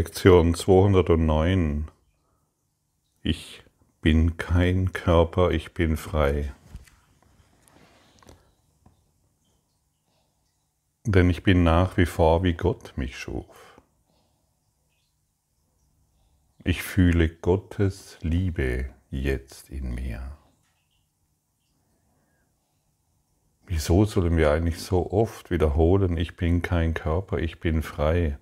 Lektion 209. Ich bin kein Körper, ich bin frei. Denn ich bin nach wie vor, wie Gott mich schuf. Ich fühle Gottes Liebe jetzt in mir. Wieso sollen wir eigentlich so oft wiederholen, ich bin kein Körper, ich bin frei?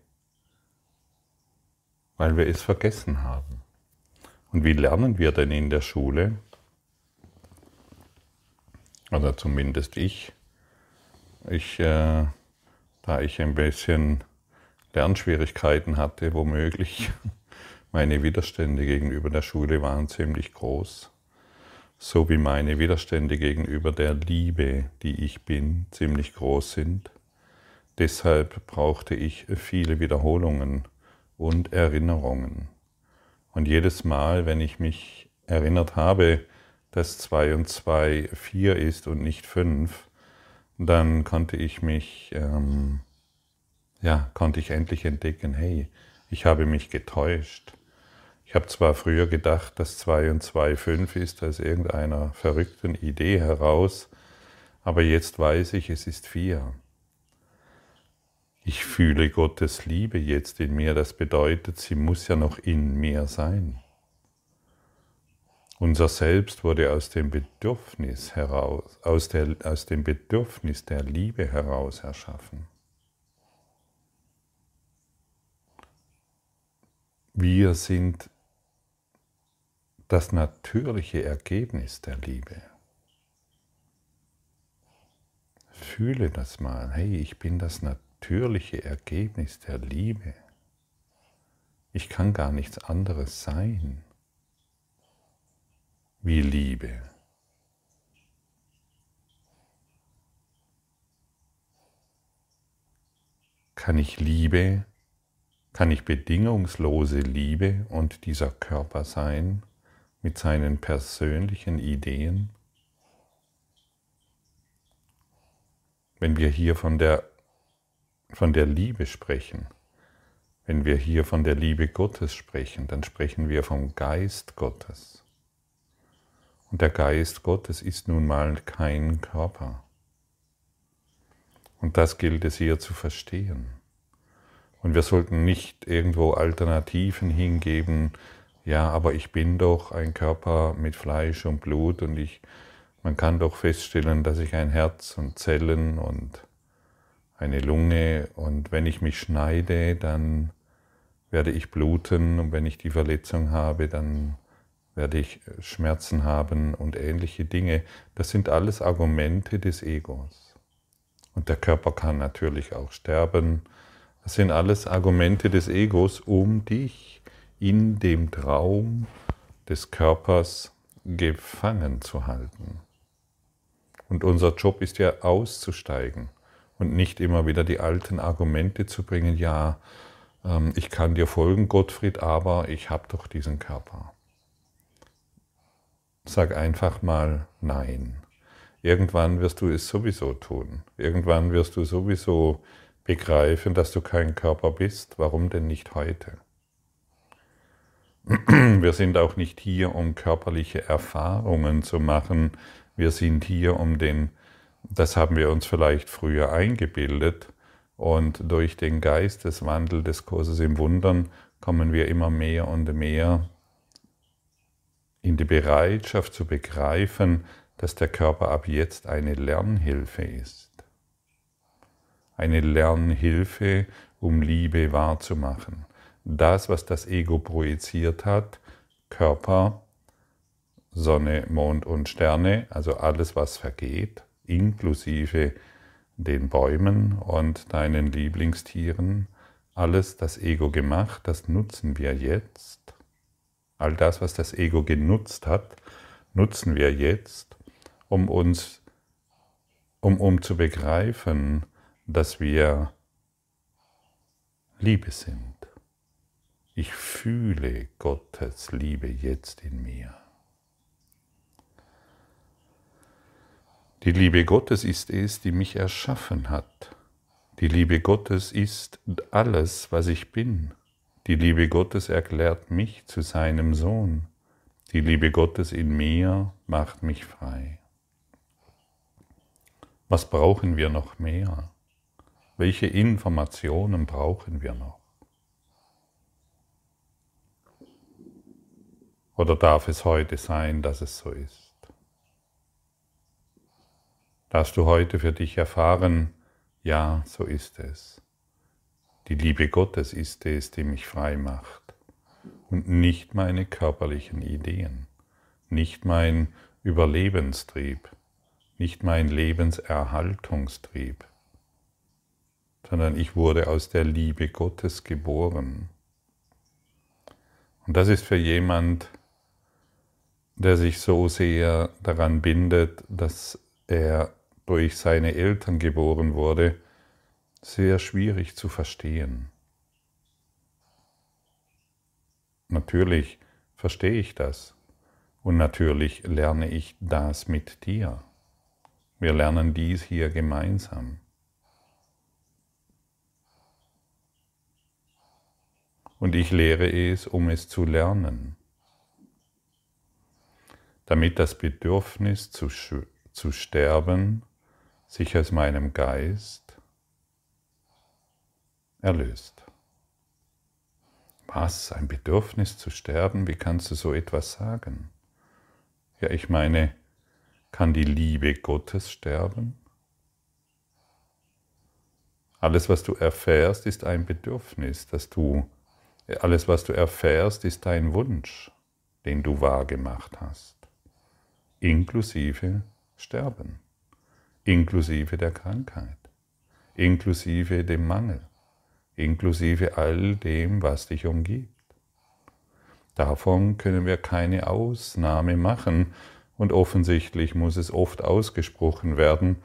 Weil wir es vergessen haben. Und wie lernen wir denn in der Schule? Oder zumindest ich. Ich, äh, da ich ein bisschen Lernschwierigkeiten hatte, womöglich, meine Widerstände gegenüber der Schule waren ziemlich groß, so wie meine Widerstände gegenüber der Liebe, die ich bin, ziemlich groß sind. Deshalb brauchte ich viele Wiederholungen und Erinnerungen. Und jedes Mal, wenn ich mich erinnert habe, dass 2 und 2 4 ist und nicht 5, dann konnte ich mich, ähm, ja, konnte ich endlich entdecken, hey, ich habe mich getäuscht. Ich habe zwar früher gedacht, dass 2 und 2 5 ist, aus irgendeiner verrückten Idee heraus, aber jetzt weiß ich, es ist 4. Ich fühle Gottes Liebe jetzt in mir. Das bedeutet, sie muss ja noch in mir sein. Unser Selbst wurde aus dem Bedürfnis heraus, aus, der, aus dem Bedürfnis der Liebe heraus erschaffen. Wir sind das natürliche Ergebnis der Liebe. Fühle das mal. Hey, ich bin das natürliche natürliche Ergebnis der Liebe. Ich kann gar nichts anderes sein wie Liebe. Kann ich Liebe, kann ich bedingungslose Liebe und dieser Körper sein mit seinen persönlichen Ideen? Wenn wir hier von der von der Liebe sprechen, wenn wir hier von der Liebe Gottes sprechen, dann sprechen wir vom Geist Gottes. Und der Geist Gottes ist nun mal kein Körper. Und das gilt es hier zu verstehen. Und wir sollten nicht irgendwo Alternativen hingeben, ja, aber ich bin doch ein Körper mit Fleisch und Blut und ich, man kann doch feststellen, dass ich ein Herz und Zellen und eine Lunge und wenn ich mich schneide, dann werde ich bluten und wenn ich die Verletzung habe, dann werde ich Schmerzen haben und ähnliche Dinge. Das sind alles Argumente des Egos. Und der Körper kann natürlich auch sterben. Das sind alles Argumente des Egos, um dich in dem Traum des Körpers gefangen zu halten. Und unser Job ist ja auszusteigen und nicht immer wieder die alten Argumente zu bringen, ja, ähm, ich kann dir folgen, Gottfried, aber ich habe doch diesen Körper. Sag einfach mal nein. Irgendwann wirst du es sowieso tun. Irgendwann wirst du sowieso begreifen, dass du kein Körper bist. Warum denn nicht heute? Wir sind auch nicht hier, um körperliche Erfahrungen zu machen. Wir sind hier, um den das haben wir uns vielleicht früher eingebildet und durch den Geisteswandel des Kurses im Wundern kommen wir immer mehr und mehr in die Bereitschaft zu begreifen, dass der Körper ab jetzt eine Lernhilfe ist. Eine Lernhilfe, um Liebe wahrzumachen. Das, was das Ego projiziert hat, Körper, Sonne, Mond und Sterne, also alles, was vergeht, inklusive den Bäumen und deinen Lieblingstieren, alles das Ego gemacht, das nutzen wir jetzt. All das, was das Ego genutzt hat, nutzen wir jetzt, um uns, um, um zu begreifen, dass wir Liebe sind. Ich fühle Gottes Liebe jetzt in mir. Die Liebe Gottes ist es, die mich erschaffen hat. Die Liebe Gottes ist alles, was ich bin. Die Liebe Gottes erklärt mich zu seinem Sohn. Die Liebe Gottes in mir macht mich frei. Was brauchen wir noch mehr? Welche Informationen brauchen wir noch? Oder darf es heute sein, dass es so ist? Darfst du heute für dich erfahren, ja, so ist es. Die Liebe Gottes ist es, die mich frei macht und nicht meine körperlichen Ideen, nicht mein Überlebenstrieb, nicht mein Lebenserhaltungstrieb, sondern ich wurde aus der Liebe Gottes geboren. Und das ist für jemand, der sich so sehr daran bindet, dass er durch seine Eltern geboren wurde, sehr schwierig zu verstehen. Natürlich verstehe ich das und natürlich lerne ich das mit dir. Wir lernen dies hier gemeinsam. Und ich lehre es, um es zu lernen damit das Bedürfnis zu, zu sterben sich aus meinem Geist erlöst. Was? Ein Bedürfnis zu sterben? Wie kannst du so etwas sagen? Ja, ich meine, kann die Liebe Gottes sterben? Alles, was du erfährst, ist ein Bedürfnis, dass du, alles, was du erfährst, ist dein Wunsch, den du wahrgemacht hast inklusive Sterben, inklusive der Krankheit, inklusive dem Mangel, inklusive all dem, was dich umgibt. Davon können wir keine Ausnahme machen und offensichtlich muss es oft ausgesprochen werden,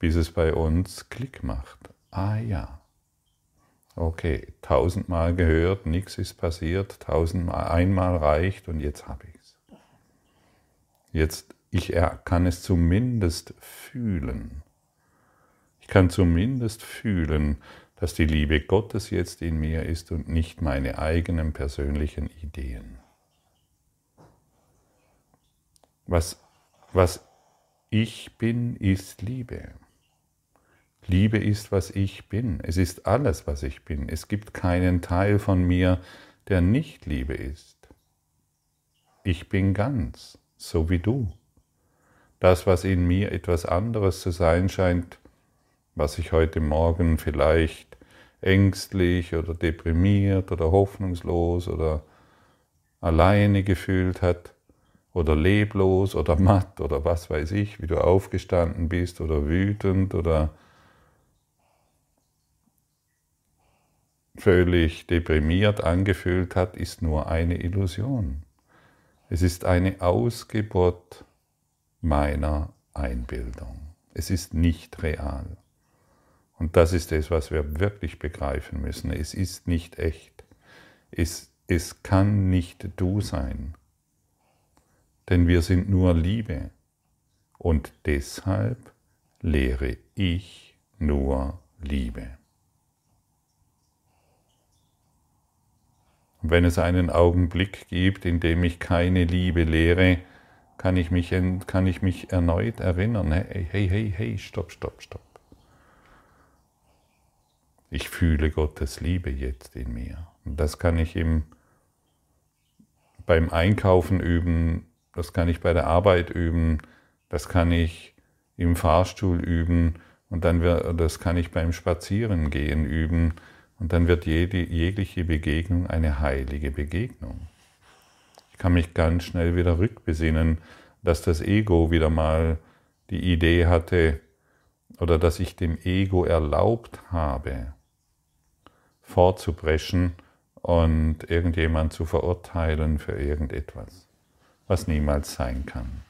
bis es bei uns Klick macht. Ah ja. Okay, tausendmal gehört, nichts ist passiert, tausendmal einmal reicht und jetzt habe ich es. Jetzt ich kann es zumindest fühlen. Ich kann zumindest fühlen, dass die Liebe Gottes jetzt in mir ist und nicht meine eigenen persönlichen Ideen. Was, was ich bin, ist Liebe. Liebe ist, was ich bin. Es ist alles, was ich bin. Es gibt keinen Teil von mir, der nicht Liebe ist. Ich bin ganz, so wie du das, was in mir etwas anderes zu sein scheint, was ich heute Morgen vielleicht ängstlich oder deprimiert oder hoffnungslos oder alleine gefühlt hat oder leblos oder matt oder was weiß ich, wie du aufgestanden bist oder wütend oder völlig deprimiert angefühlt hat, ist nur eine Illusion. Es ist eine Ausgeburt meiner Einbildung. Es ist nicht real. Und das ist es, was wir wirklich begreifen müssen. Es ist nicht echt. Es, es kann nicht du sein. Denn wir sind nur Liebe. Und deshalb lehre ich nur Liebe. Und wenn es einen Augenblick gibt, in dem ich keine Liebe lehre, kann ich mich, kann ich mich erneut erinnern, hey, hey, hey, hey, stopp, stopp, stopp. Ich fühle Gottes Liebe jetzt in mir. Und das kann ich im, beim Einkaufen üben, das kann ich bei der Arbeit üben, das kann ich im Fahrstuhl üben und dann wird, das kann ich beim Spazierengehen üben und dann wird jede, jegliche Begegnung eine heilige Begegnung. Ich kann mich ganz schnell wieder rückbesinnen, dass das Ego wieder mal die Idee hatte oder dass ich dem Ego erlaubt habe, vorzubrechen und irgendjemand zu verurteilen für irgendetwas, was niemals sein kann.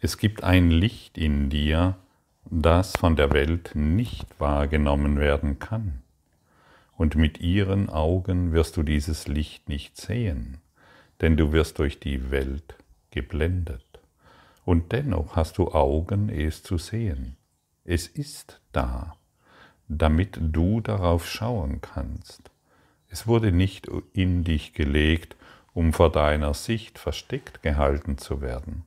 Es gibt ein Licht in dir, das von der Welt nicht wahrgenommen werden kann und mit ihren Augen wirst du dieses Licht nicht sehen, denn du wirst durch die Welt geblendet. Und dennoch hast du Augen, es zu sehen. Es ist da. damit du darauf schauen kannst. Es wurde nicht in dich gelegt, um vor deiner Sicht versteckt gehalten zu werden.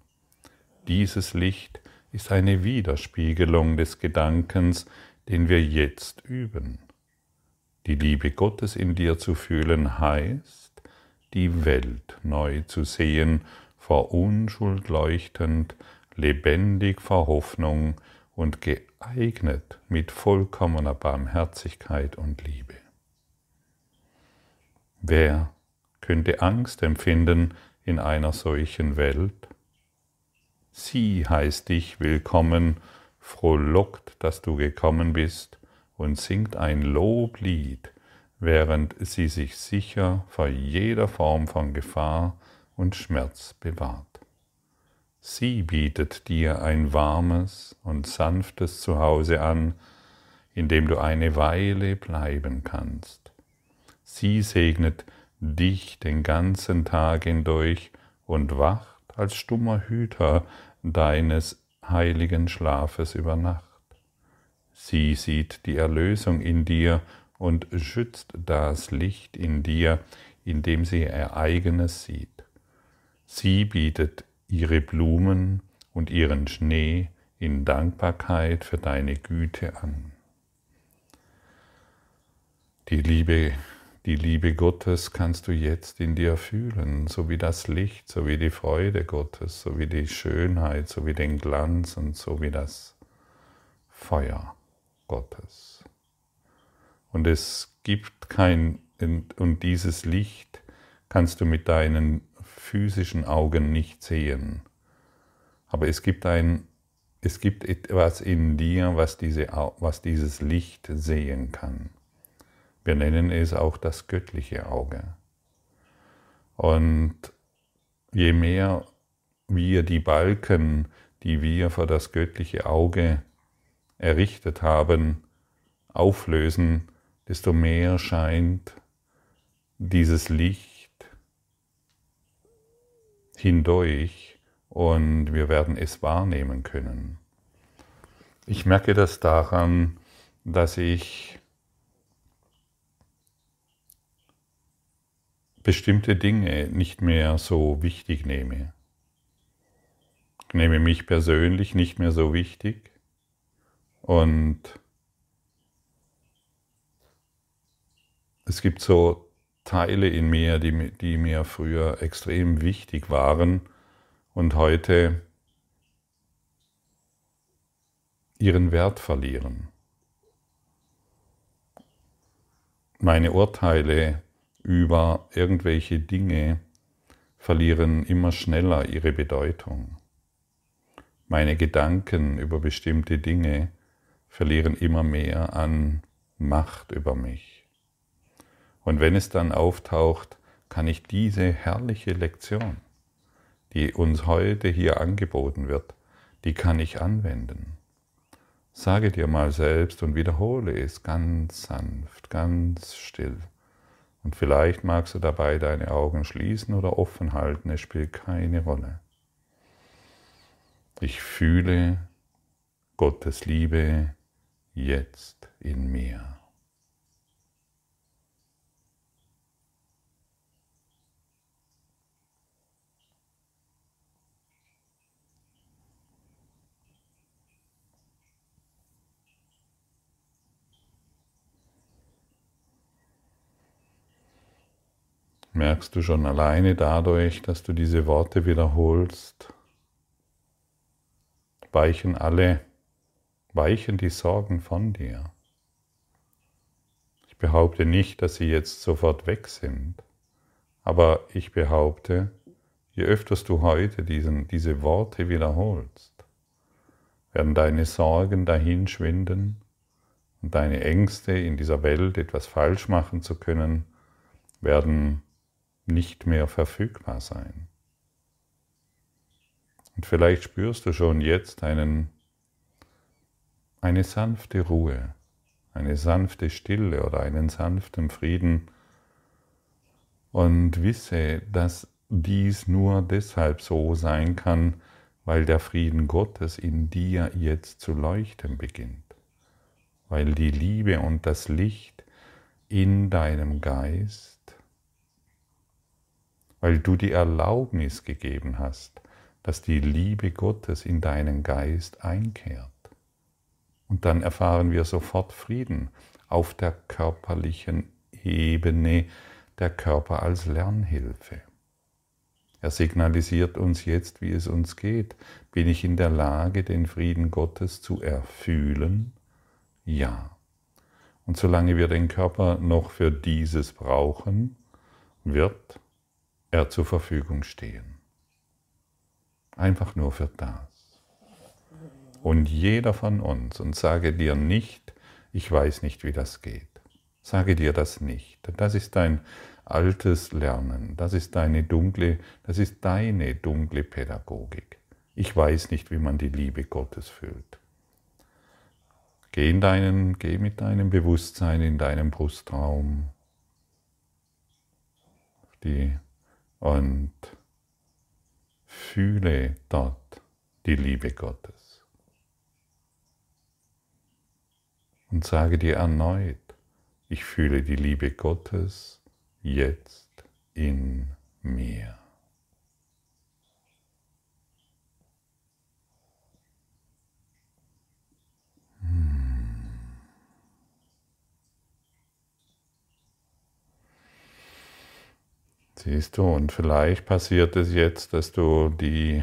Dieses Licht ist eine Widerspiegelung des Gedankens, den wir jetzt üben. Die Liebe Gottes in dir zu fühlen heißt, die Welt neu zu sehen, vor Unschuld leuchtend, lebendig vor Hoffnung und geeignet mit vollkommener Barmherzigkeit und Liebe. Wer könnte Angst empfinden in einer solchen Welt? Sie heißt dich willkommen, frohlockt, dass du gekommen bist und singt ein Loblied, während sie sich sicher vor jeder Form von Gefahr und Schmerz bewahrt. Sie bietet dir ein warmes und sanftes Zuhause an, in dem du eine Weile bleiben kannst. Sie segnet dich den ganzen Tag hindurch und wacht als stummer Hüter deines heiligen Schlafes über Nacht. Sie sieht die Erlösung in dir und schützt das Licht in dir, indem sie ihr eigenes sieht. Sie bietet ihre Blumen und ihren Schnee in Dankbarkeit für deine Güte an. Die Liebe, die Liebe Gottes kannst du jetzt in dir fühlen, so wie das Licht, so wie die Freude Gottes, so wie die Schönheit, so wie den Glanz und so wie das Feuer Gottes. Und es gibt kein, und dieses Licht kannst du mit deinen physischen Augen nicht sehen. Aber es gibt, ein, es gibt etwas in dir, was, diese, was dieses Licht sehen kann. Wir nennen es auch das göttliche Auge. Und je mehr wir die Balken, die wir vor das göttliche Auge errichtet haben, auflösen, desto mehr scheint dieses Licht hindurch und wir werden es wahrnehmen können. Ich merke das daran, dass ich bestimmte Dinge nicht mehr so wichtig nehme. Ich nehme mich persönlich nicht mehr so wichtig und es gibt so Teile in mir, die, die mir früher extrem wichtig waren und heute ihren Wert verlieren. Meine Urteile über irgendwelche Dinge verlieren immer schneller ihre Bedeutung. Meine Gedanken über bestimmte Dinge verlieren immer mehr an Macht über mich. Und wenn es dann auftaucht, kann ich diese herrliche Lektion, die uns heute hier angeboten wird, die kann ich anwenden. Sage dir mal selbst und wiederhole es ganz sanft, ganz still. Und vielleicht magst du dabei deine Augen schließen oder offen halten, es spielt keine Rolle. Ich fühle Gottes Liebe jetzt in mir. merkst du schon alleine dadurch, dass du diese Worte wiederholst, weichen alle, weichen die Sorgen von dir. Ich behaupte nicht, dass sie jetzt sofort weg sind, aber ich behaupte, je öfter du heute diesen, diese Worte wiederholst, werden deine Sorgen dahinschwinden und deine Ängste in dieser Welt etwas falsch machen zu können, werden nicht mehr verfügbar sein. Und vielleicht spürst du schon jetzt einen, eine sanfte Ruhe, eine sanfte Stille oder einen sanften Frieden und wisse, dass dies nur deshalb so sein kann, weil der Frieden Gottes in dir jetzt zu leuchten beginnt, weil die Liebe und das Licht in deinem Geist, weil du die Erlaubnis gegeben hast, dass die Liebe Gottes in deinen Geist einkehrt. Und dann erfahren wir sofort Frieden auf der körperlichen Ebene, der Körper als Lernhilfe. Er signalisiert uns jetzt, wie es uns geht. Bin ich in der Lage, den Frieden Gottes zu erfühlen? Ja. Und solange wir den Körper noch für dieses brauchen, wird er zur Verfügung stehen. Einfach nur für das. Und jeder von uns, und sage dir nicht, ich weiß nicht, wie das geht. Sage dir das nicht. Das ist dein altes Lernen. Das ist deine dunkle, das ist deine dunkle Pädagogik. Ich weiß nicht, wie man die Liebe Gottes fühlt. Geh, in deinen, geh mit deinem Bewusstsein in deinem Brustraum die, und Fühle dort die Liebe Gottes. Und sage dir erneut, ich fühle die Liebe Gottes jetzt in mir. Siehst du, und vielleicht passiert es jetzt, dass du die,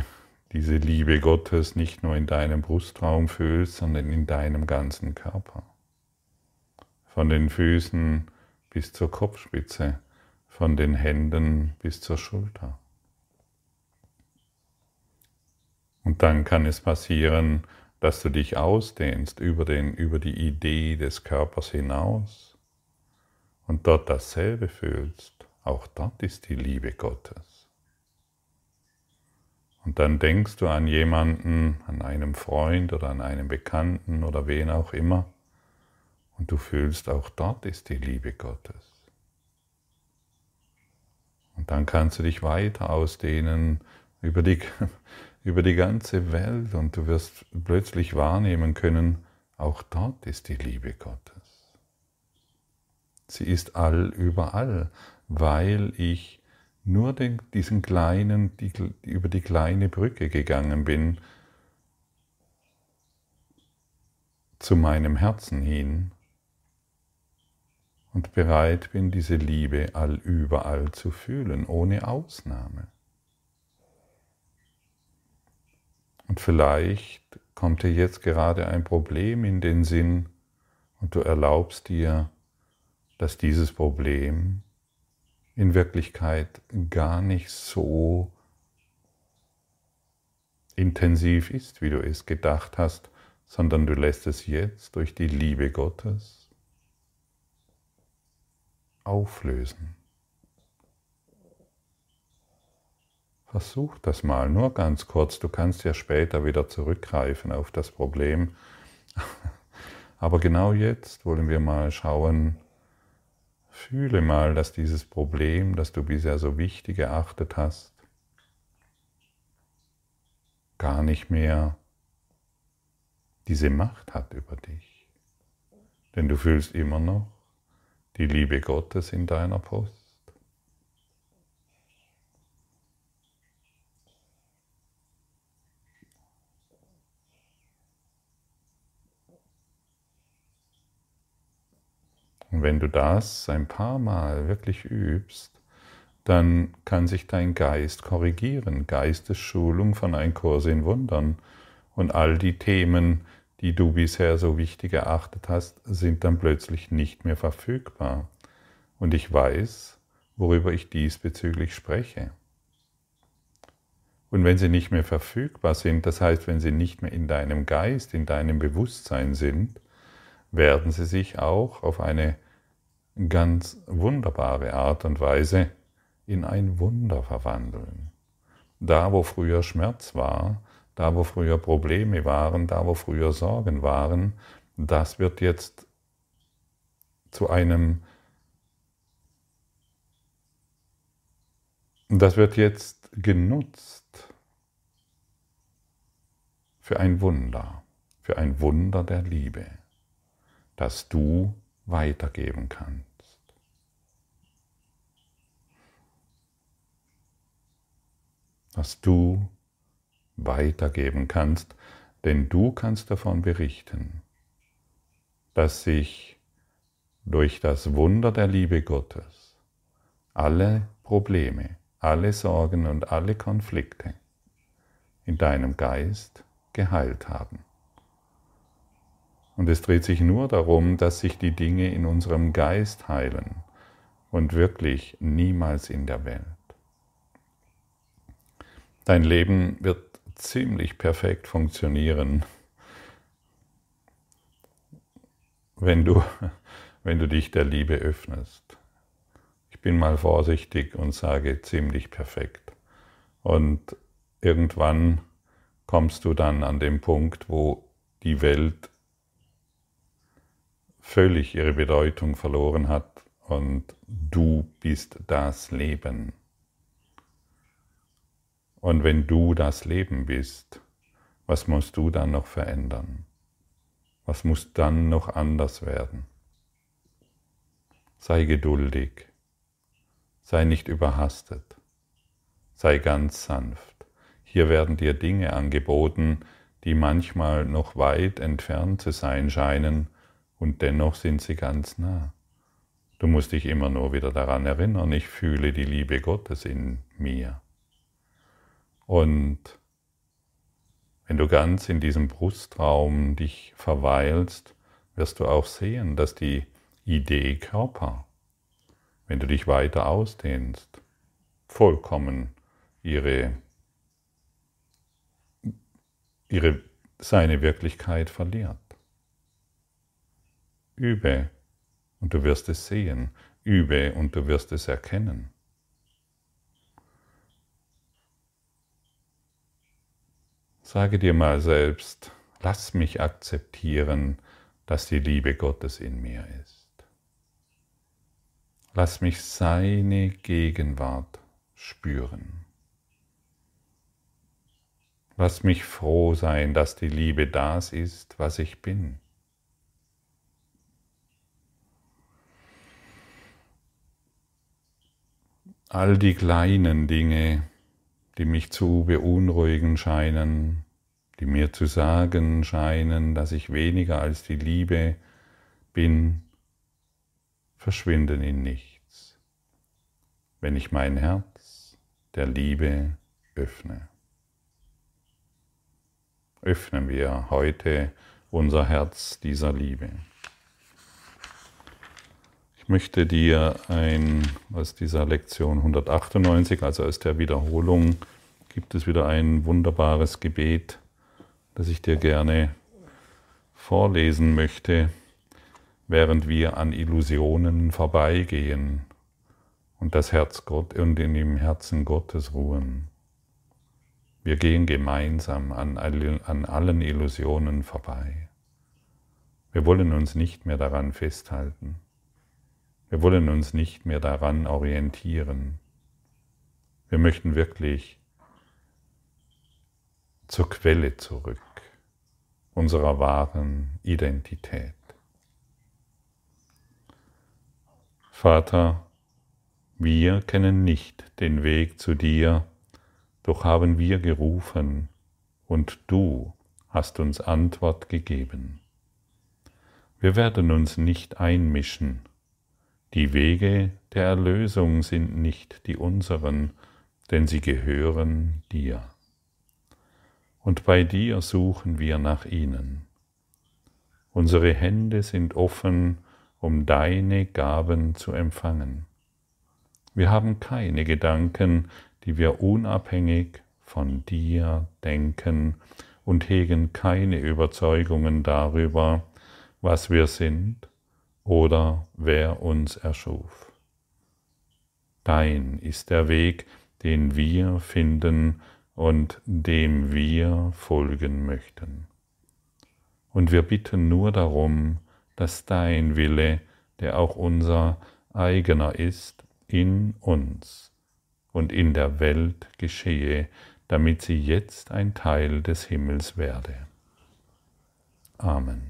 diese Liebe Gottes nicht nur in deinem Brustraum fühlst, sondern in deinem ganzen Körper. Von den Füßen bis zur Kopfspitze, von den Händen bis zur Schulter. Und dann kann es passieren, dass du dich ausdehnst über, den, über die Idee des Körpers hinaus und dort dasselbe fühlst. Auch dort ist die Liebe Gottes. Und dann denkst du an jemanden, an einen Freund oder an einen Bekannten oder wen auch immer, und du fühlst, auch dort ist die Liebe Gottes. Und dann kannst du dich weiter ausdehnen über die, über die ganze Welt und du wirst plötzlich wahrnehmen können, auch dort ist die Liebe Gottes. Sie ist all überall weil ich nur den, diesen kleinen, die, über die kleine Brücke gegangen bin zu meinem Herzen hin und bereit bin, diese Liebe all überall zu fühlen, ohne Ausnahme. Und vielleicht kommt dir jetzt gerade ein Problem in den Sinn und du erlaubst dir, dass dieses Problem in Wirklichkeit gar nicht so intensiv ist, wie du es gedacht hast, sondern du lässt es jetzt durch die Liebe Gottes auflösen. Versuch das mal, nur ganz kurz. Du kannst ja später wieder zurückgreifen auf das Problem. Aber genau jetzt wollen wir mal schauen, Fühle mal, dass dieses Problem, das du bisher so wichtig erachtet hast, gar nicht mehr diese Macht hat über dich. Denn du fühlst immer noch die Liebe Gottes in deiner Post. Und wenn du das ein paar Mal wirklich übst, dann kann sich dein Geist korrigieren. Geistesschulung von ein Kurs in Wundern. Und all die Themen, die du bisher so wichtig erachtet hast, sind dann plötzlich nicht mehr verfügbar. Und ich weiß, worüber ich diesbezüglich spreche. Und wenn sie nicht mehr verfügbar sind, das heißt, wenn sie nicht mehr in deinem Geist, in deinem Bewusstsein sind, werden sie sich auch auf eine ganz wunderbare Art und Weise in ein Wunder verwandeln. Da, wo früher Schmerz war, da, wo früher Probleme waren, da, wo früher Sorgen waren, das wird jetzt zu einem, das wird jetzt genutzt für ein Wunder, für ein Wunder der Liebe. das du weitergeben kannst. Das du weitergeben kannst, denn du kannst davon berichten, dass sich durch das Wunder der Liebe Gottes alle Probleme, alle Sorgen und alle Konflikte in deinem Geist geheilt haben. Und es dreht sich nur darum, dass sich die Dinge in unserem Geist heilen und wirklich niemals in der Welt. Dein Leben wird ziemlich perfekt funktionieren, wenn du, wenn du dich der Liebe öffnest. Ich bin mal vorsichtig und sage ziemlich perfekt. Und irgendwann kommst du dann an den Punkt, wo die Welt völlig ihre Bedeutung verloren hat und du bist das Leben. Und wenn du das Leben bist, was musst du dann noch verändern? Was muss dann noch anders werden? Sei geduldig, sei nicht überhastet, sei ganz sanft. Hier werden dir Dinge angeboten, die manchmal noch weit entfernt zu sein scheinen, und dennoch sind sie ganz nah. Du musst dich immer nur wieder daran erinnern, ich fühle die Liebe Gottes in mir. Und wenn du ganz in diesem Brustraum dich verweilst, wirst du auch sehen, dass die Idee Körper, wenn du dich weiter ausdehnst, vollkommen ihre, ihre, seine Wirklichkeit verliert. Übe und du wirst es sehen, übe und du wirst es erkennen. Sage dir mal selbst, lass mich akzeptieren, dass die Liebe Gottes in mir ist. Lass mich seine Gegenwart spüren. Lass mich froh sein, dass die Liebe das ist, was ich bin. All die kleinen Dinge, die mich zu beunruhigen scheinen, die mir zu sagen scheinen, dass ich weniger als die Liebe bin, verschwinden in nichts, wenn ich mein Herz der Liebe öffne. Öffnen wir heute unser Herz dieser Liebe möchte dir ein, aus dieser Lektion 198, also aus der Wiederholung, gibt es wieder ein wunderbares Gebet, das ich dir gerne vorlesen möchte, während wir an Illusionen vorbeigehen und das Herz Gott und in dem Herzen Gottes ruhen. Wir gehen gemeinsam an, an allen Illusionen vorbei. Wir wollen uns nicht mehr daran festhalten. Wir wollen uns nicht mehr daran orientieren. Wir möchten wirklich zur Quelle zurück unserer wahren Identität. Vater, wir kennen nicht den Weg zu dir, doch haben wir gerufen und du hast uns Antwort gegeben. Wir werden uns nicht einmischen, die Wege der Erlösung sind nicht die unseren, denn sie gehören dir. Und bei dir suchen wir nach ihnen. Unsere Hände sind offen, um deine Gaben zu empfangen. Wir haben keine Gedanken, die wir unabhängig von dir denken und hegen keine Überzeugungen darüber, was wir sind oder wer uns erschuf. Dein ist der Weg, den wir finden und dem wir folgen möchten. Und wir bitten nur darum, dass dein Wille, der auch unser eigener ist, in uns und in der Welt geschehe, damit sie jetzt ein Teil des Himmels werde. Amen.